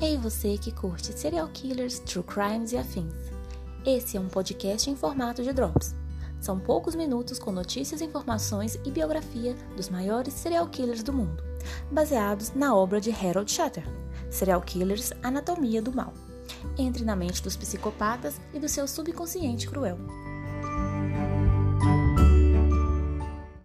Ei você que curte serial killers, true crimes e afins. Esse é um podcast em formato de drops. São poucos minutos com notícias, informações e biografia dos maiores serial killers do mundo, baseados na obra de Harold Shutter, Serial Killers Anatomia do Mal. Entre na mente dos psicopatas e do seu subconsciente cruel.